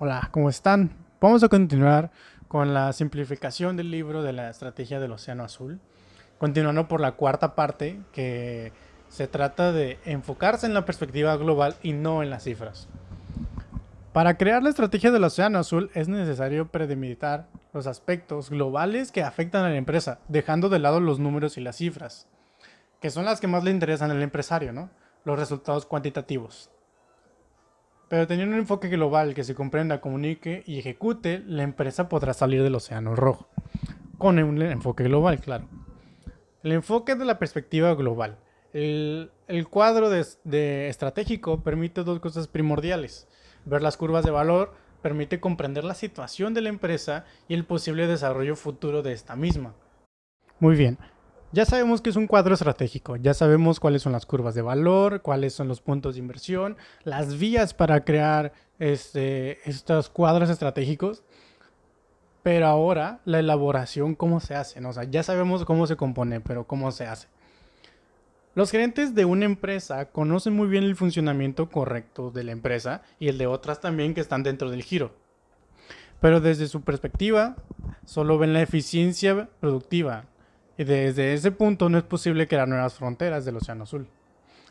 Hola, ¿cómo están? Vamos a continuar con la simplificación del libro de la estrategia del Océano Azul, continuando por la cuarta parte que se trata de enfocarse en la perspectiva global y no en las cifras. Para crear la estrategia del Océano Azul es necesario predelimitar los aspectos globales que afectan a la empresa, dejando de lado los números y las cifras, que son las que más le interesan al empresario, ¿no? Los resultados cuantitativos. Pero teniendo un enfoque global que se comprenda, comunique y ejecute, la empresa podrá salir del océano rojo. Con un enfoque global, claro. El enfoque de la perspectiva global. El, cuadro de, estratégico permite dos cosas primordiales. Ver las curvas de valor permite comprender la situación de la empresa y el posible desarrollo futuro de esta misma. Muy bien, ya sabemos que es un cuadro estratégico, ya sabemos cuáles son las curvas de valor, cuáles son los puntos de inversión, las vías para crear este, estos cuadros estratégicos. Pero ahora la elaboración, ¿cómo se hace? O sea, ya sabemos cómo se compone, pero ¿cómo se hace? Los gerentes de una empresa conocen muy bien el funcionamiento correcto de la empresa y el de otras también que están dentro del giro. Pero desde su perspectiva, solo ven la eficiencia productiva, y desde ese punto no es posible crear nuevas fronteras del Océano Azul.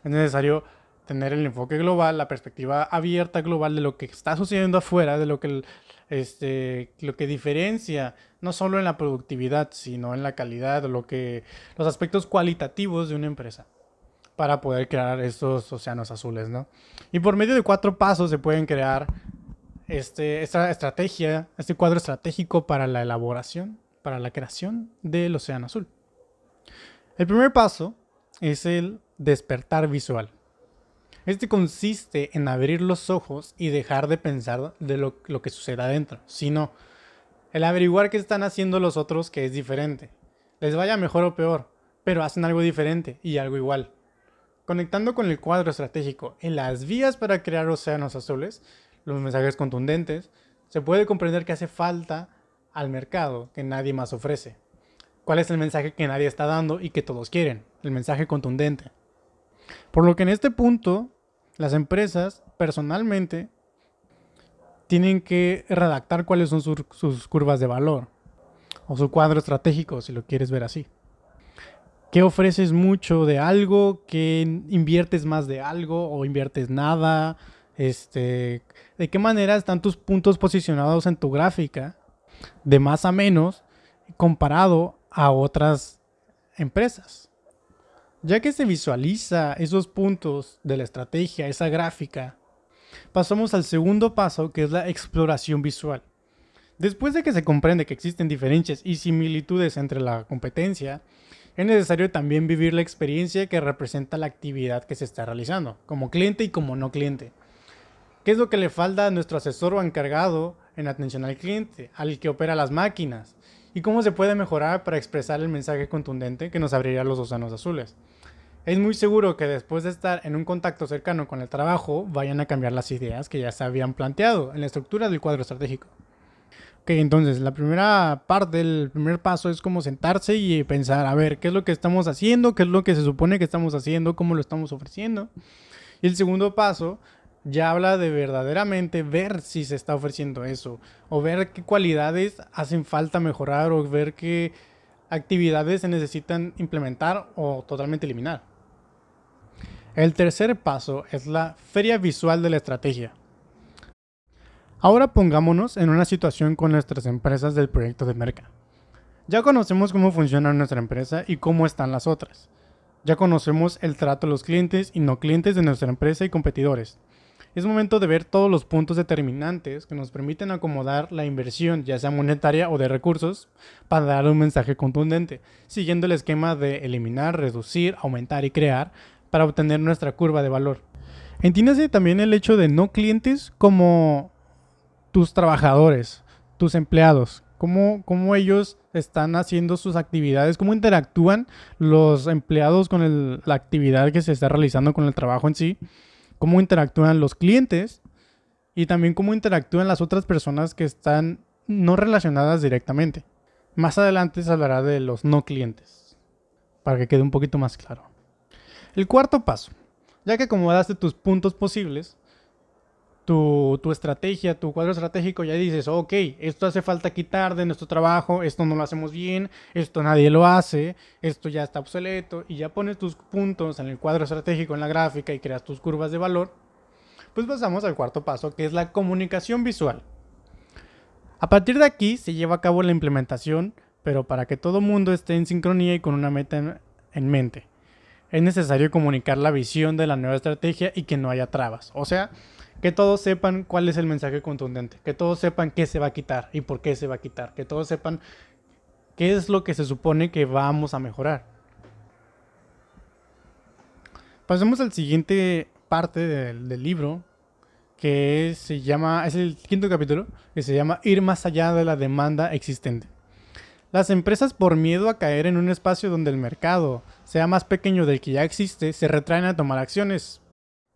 Es necesario tener el enfoque global, la perspectiva abierta global de lo que está sucediendo afuera, de lo que, este, lo que diferencia no solo en la productividad, sino en la calidad, lo que, los aspectos cualitativos de una empresa para poder crear estos océanos azules, ¿no? Y por medio de cuatro pasos se pueden crear este, esta estrategia, este cuadro estratégico para la elaboración, para la creación del océano azul. El primer paso es el despertar visual. Este consiste en abrir los ojos y dejar de pensar de lo, que sucede adentro, sino el averiguar qué están haciendo los otros que es diferente. Les vaya mejor o peor, pero hacen algo diferente y algo igual. Conectando con el cuadro estratégico en las vías para crear océanos azules, los mensajes contundentes, se puede comprender que hace falta al mercado que nadie más ofrece. ¿Cuál es el mensaje que nadie está dando y que todos quieren? El mensaje contundente. Por lo que en este punto, las empresas personalmente tienen que redactar cuáles son sus, curvas de valor o su cuadro estratégico, si lo quieres ver así. ¿Qué ofreces mucho de algo? ¿Qué inviertes más de algo o inviertes nada? Este, ¿De qué manera están tus puntos posicionados en tu gráfica de más a menos comparado a otras empresas. Ya que se visualiza esos puntos de la estrategia, esa gráfica, pasamos al segundo paso que es la exploración visual. Después de que se comprende que existen diferencias y similitudes entre la competencia, es necesario también vivir la experiencia que representa la actividad que se está realizando, como cliente y como no cliente. ¿Qué es lo que le falta a nuestro asesor o encargado en atención al cliente, al que opera las máquinas? y cómo se puede mejorar para expresar el mensaje contundente que nos abriría los océanos azules. Es muy seguro que después de estar en un contacto cercano con el trabajo, vayan a cambiar las ideas que ya se habían planteado en la estructura del cuadro estratégico. Ok, entonces la primera parte, el primer paso es como sentarse y pensar, a ver, ¿qué es lo que estamos haciendo? ¿Qué es lo que se supone que estamos haciendo? ¿Cómo lo estamos ofreciendo? Y el segundo paso ya habla de verdaderamente ver si se está ofreciendo eso, o ver qué cualidades hacen falta mejorar, o ver qué actividades se necesitan implementar o totalmente eliminar. El tercer paso es la feria visual de la estrategia. Ahora pongámonos en una situación con nuestras empresas del proyecto de Merca. Ya conocemos cómo funciona nuestra empresa y cómo están las otras. Ya conocemos el trato a los clientes y no clientes de nuestra empresa y competidores es momento de ver todos los puntos determinantes que nos permiten acomodar la inversión, ya sea monetaria o de recursos, para dar un mensaje contundente, siguiendo el esquema de eliminar, reducir, aumentar y crear para obtener nuestra curva de valor. Entiéndase también el hecho de no clientes como tus trabajadores, tus empleados, cómo, cómo ellos están haciendo sus actividades, cómo interactúan los empleados con la actividad que se está realizando con el trabajo en sí cómo interactúan los clientes y también cómo interactúan las otras personas que están no relacionadas directamente. Más adelante se hablará de los no clientes, para que quede un poquito más claro. El cuarto paso, ya que acomodaste tus puntos posibles, tu, estrategia, tu cuadro estratégico, ya dices, ok, esto hace falta quitar de nuestro trabajo, esto no lo hacemos bien, esto nadie lo hace, esto ya está obsoleto, y ya pones tus puntos en el cuadro estratégico, en la gráfica, y creas tus curvas de valor, pues pasamos al cuarto paso, que es la comunicación visual. A partir de aquí se lleva a cabo la implementación, pero para que todo mundo esté en sincronía y con una meta en mente. Es necesario comunicar la visión de la nueva estrategia y que no haya trabas. O sea, que todos sepan cuál es el mensaje contundente, que todos sepan qué se va a quitar y por qué se va a quitar, que todos sepan qué es lo que se supone que vamos a mejorar. Pasemos al siguiente parte del, libro, que se llama, es el quinto capítulo, que se llama Ir más allá de la demanda existente. Las empresas por miedo a caer en un espacio donde el mercado sea más pequeño del que ya existe, se retraen a tomar acciones,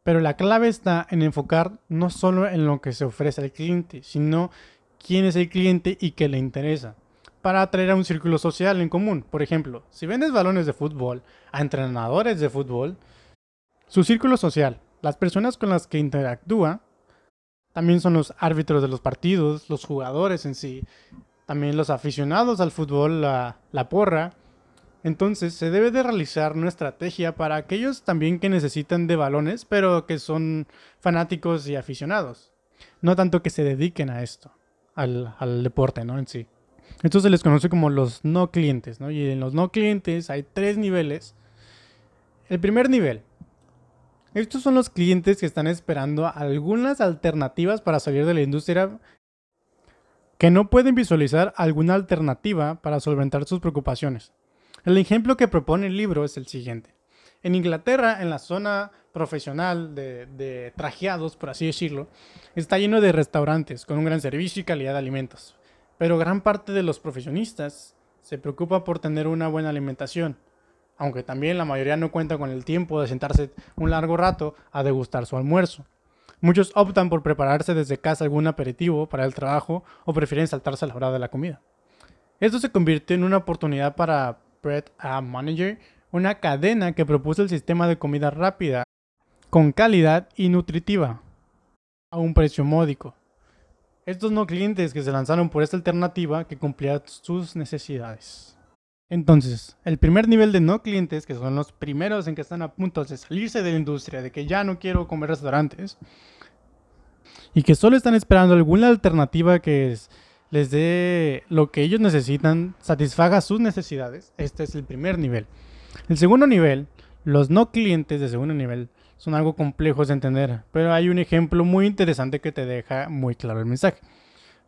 pero la clave está en enfocar no solo en lo que se ofrece al cliente, sino quién es el cliente y qué le interesa, para atraer a un círculo social en común. Por ejemplo, si vendes balones de fútbol a entrenadores de fútbol, su círculo social, las personas con las que interactúa, también son los árbitros de los partidos, los jugadores en sí, también los aficionados al fútbol, la, la porra, entonces se debe de realizar una estrategia para aquellos también que necesitan de balones, pero que son fanáticos y aficionados. No tanto que se dediquen a esto, al, deporte, ¿no? En sí. Esto se les conoce como los no clientes, ¿no? Y en los no clientes hay tres niveles. El primer nivel. Estos son los clientes que están esperando algunas alternativas para salir de la industria que no pueden visualizar alguna alternativa para solventar sus preocupaciones. El ejemplo que propone el libro es el siguiente. En Inglaterra, en la zona profesional de, trajeados, por así decirlo, está lleno de restaurantes con un gran servicio y calidad de alimentos. Pero gran parte de los profesionistas se preocupa por tener una buena alimentación, aunque también la mayoría no cuenta con el tiempo de sentarse un largo rato a degustar su almuerzo. Muchos optan por prepararse desde casa algún aperitivo para el trabajo o prefieren saltarse a la hora de la comida. Esto se convierte en una oportunidad para Bread a Manager, una cadena que propuso el sistema de comida rápida, con calidad y nutritiva, a un precio módico. Estos no clientes que se lanzaron por esta alternativa que cumplía sus necesidades. Entonces, el primer nivel de no clientes, que son los primeros en que están a punto de salirse de la industria, de que ya no quiero comer restaurantes, y que solo están esperando alguna alternativa que es les dé lo que ellos necesitan, satisfaga sus necesidades. Este es el primer nivel. El segundo nivel, los no clientes de segundo nivel son algo complejos de entender, pero hay un ejemplo muy interesante que te deja muy claro el mensaje.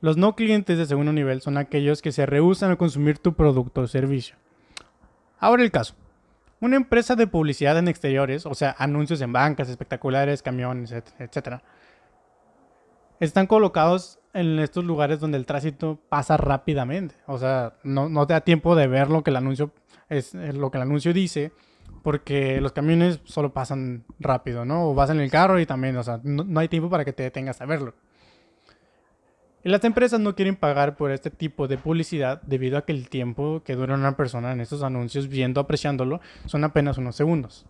Los no clientes de segundo nivel son aquellos que se rehusan a consumir tu producto o servicio. Ahora el caso. Una empresa de publicidad en exteriores, o sea, anuncios en bancas, espectaculares, camiones, etc., están colocados en estos lugares donde el tránsito pasa rápidamente. O sea, no, te da tiempo de ver lo que el anuncio es eh, lo que el anuncio dice, porque los camiones solo pasan rápido, ¿no? O vas en el carro y también, o sea, no, hay tiempo para que te detengas a verlo. Las empresas no quieren pagar por este tipo de publicidad debido a que el tiempo que dura una persona en estos anuncios viendo, apreciándolo, son apenas unos segundos.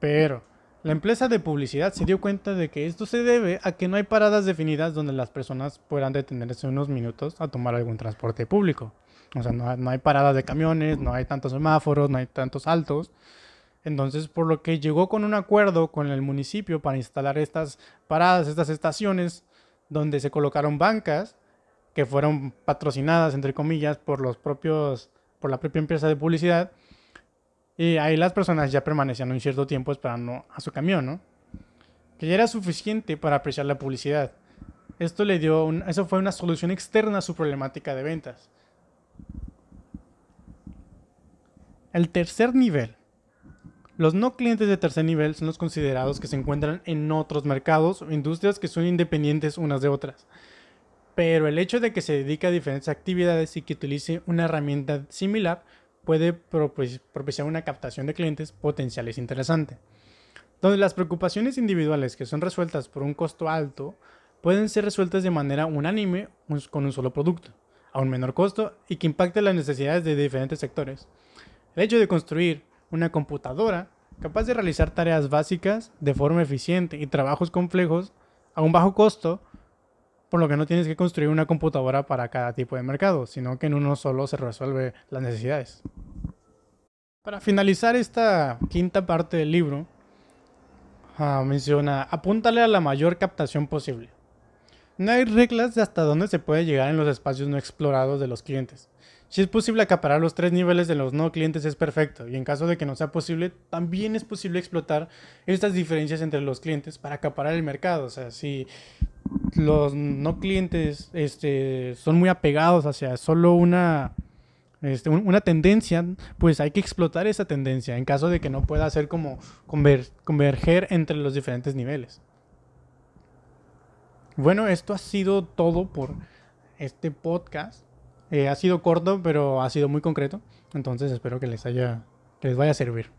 Pero la empresa de publicidad se dio cuenta de que esto se debe a que no hay paradas definidas donde las personas puedan detenerse unos minutos a tomar algún transporte público. O sea, no, hay paradas de camiones, no hay tantos semáforos, no hay tantos altos. Entonces, por lo que llegó con un acuerdo con el municipio para instalar estas paradas, estas estaciones, donde se colocaron bancas que fueron patrocinadas, entre comillas, por los propios, por la propia empresa de publicidad y ahí las personas ya permanecían un cierto tiempo esperando a su camión, ¿no? Que ya era suficiente para apreciar la publicidad. Esto le dio, eso fue una solución externa a su problemática de ventas. El tercer nivel. Los no clientes de tercer nivel son los considerados que se encuentran en otros mercados o industrias que son independientes unas de otras. Pero el hecho de que se dedique a diferentes actividades y que utilice una herramienta similar puede propiciar una captación de clientes potenciales interesante. Donde las preocupaciones individuales que son resueltas por un costo alto pueden ser resueltas de manera unánime con un solo producto, a un menor costo y que impacte las necesidades de diferentes sectores. El hecho de construir una computadora capaz de realizar tareas básicas de forma eficiente y trabajos complejos a un bajo costo, por lo que no tienes que construir una computadora para cada tipo de mercado, sino que en uno solo se resuelve las necesidades. Para finalizar esta quinta parte del libro, ah, menciona, apúntale a la mayor captación posible. No hay reglas de hasta dónde se puede llegar en los espacios no explorados de los clientes. Si es posible acaparar los tres niveles de los no clientes es perfecto y en caso de que no sea posible, también es posible explotar estas diferencias entre los clientes para acaparar el mercado. O sea, si los no clientes este, son muy apegados hacia solo una, este, una tendencia, pues hay que explotar esa tendencia en caso de que no pueda hacer como converger entre los diferentes niveles. Bueno, esto ha sido todo por este podcast. Eh, ha sido corto, pero ha sido muy concreto. Entonces espero que les haya, que les vaya a servir.